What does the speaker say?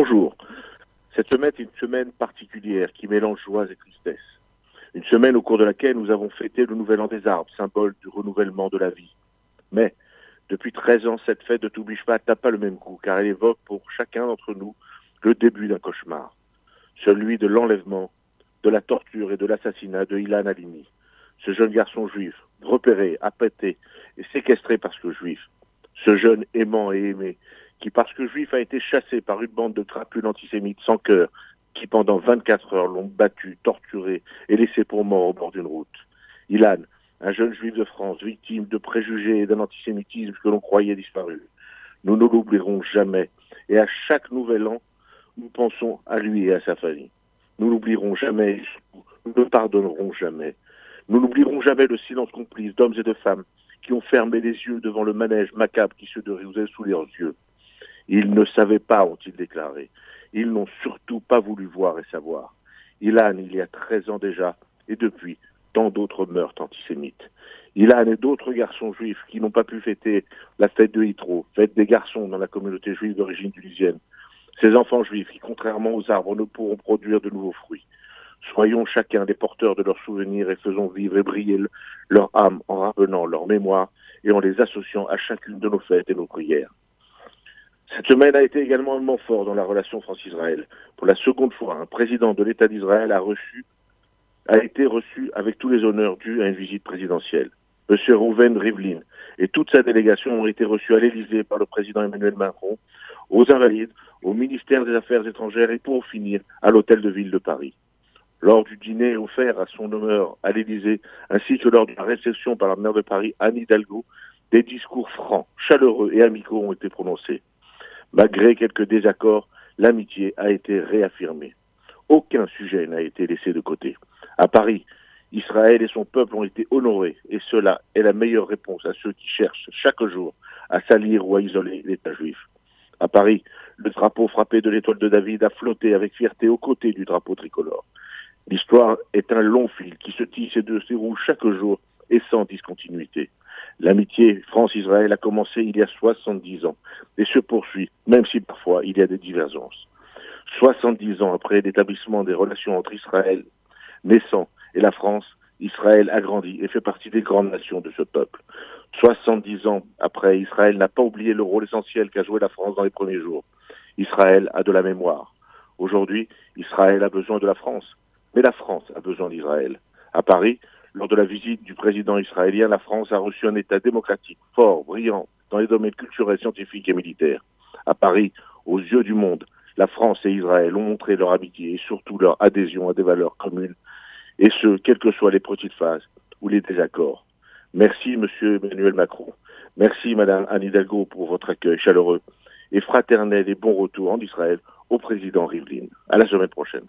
Bonjour. Cette semaine est une semaine particulière qui mélange joie et tristesse. Une semaine au cours de laquelle nous avons fêté le Nouvel An des arbres, symbole du renouvellement de la vie. Mais, depuis 13 ans, cette fête de T'oublie pas n'a pas le même goût, car elle évoque pour chacun d'entre nous le début d'un cauchemar. Celui de l'enlèvement, de la torture et de l'assassinat de Ilan Halimi. Ce jeune garçon juif, repéré, appâté et séquestré parce que juif. Ce jeune aimant et aimé, qui parce que juif a été chassé par une bande de crapules antisémites sans cœur, qui pendant 24 heures l'ont battu, torturé et laissé pour mort au bord d'une route. Ilan, un jeune juif de France, victime de préjugés et d'un antisémitisme que l'on croyait disparu. Nous ne l'oublierons jamais. Et à chaque nouvel an, nous pensons à lui et à sa famille. Nous n'oublierons jamais, nous ne pardonnerons jamais. Nous n'oublierons jamais le silence complice d'hommes et de femmes qui ont fermé les yeux devant le manège macabre qui se déroulait sous leurs yeux. Ils ne savaient pas, ont-ils déclaré. Ils n'ont surtout pas voulu voir et savoir. Ilan, il y a 13 ans déjà, et depuis, tant d'autres meurtres antisémites. Ilan et d'autres garçons juifs qui n'ont pas pu fêter la fête de Hitro, fête des garçons dans la communauté juive d'origine tunisienne. Ces enfants juifs qui, contrairement aux arbres, ne pourront produire de nouveaux fruits. Soyons chacun des porteurs de leurs souvenirs et faisons vivre et briller leur âme en rappelant leur mémoire et en les associant à chacune de nos fêtes et nos prières. Cette semaine a été également un moment fort dans la relation France-Israël. Pour la seconde fois, un président de l'État d'Israël a reçu, a été reçu avec tous les honneurs dus à une visite présidentielle. Monsieur Rouven Rivlin et toute sa délégation ont été reçus à l'Élysée par le président Emmanuel Macron, aux Invalides, au ministère des Affaires étrangères et pour finir à l'hôtel de ville de Paris. Lors du dîner offert à son honneur à l'Élysée, ainsi que lors de la réception par la maire de Paris, Anne Hidalgo, des discours francs, chaleureux et amicaux ont été prononcés. Malgré quelques désaccords, l'amitié a été réaffirmée. Aucun sujet n'a été laissé de côté. À Paris, Israël et son peuple ont été honorés, et cela est la meilleure réponse à ceux qui cherchent chaque jour à salir ou à isoler l'État juif. À Paris, le drapeau frappé de l'étoile de David a flotté avec fierté aux côtés du drapeau tricolore. L'histoire est un long fil qui se tisse et se déroule chaque jour et sans discontinuité. L'amitié France-Israël a commencé il y a 70 ans et se poursuit, même si parfois il y a des divergences. 70 ans après l'établissement des relations entre Israël naissant et la France, Israël a grandi et fait partie des grandes nations de ce peuple. 70 ans après, Israël n'a pas oublié le rôle essentiel qu'a joué la France dans les premiers jours. Israël a de la mémoire. Aujourd'hui, Israël a besoin de la France, mais la France a besoin d'Israël. À Paris, lors de la visite du président israélien, la France a reçu un État démocratique, fort, brillant, dans les domaines culturels, scientifiques et militaires. À Paris, aux yeux du monde, la France et Israël ont montré leur amitié et surtout leur adhésion à des valeurs communes, et ce, quelles que soient les petites phases ou les désaccords. Merci, Monsieur Emmanuel Macron. Merci, Madame Anne Hidalgo, pour votre accueil chaleureux et fraternel et bon retour en Israël au président Rivlin. À la semaine prochaine.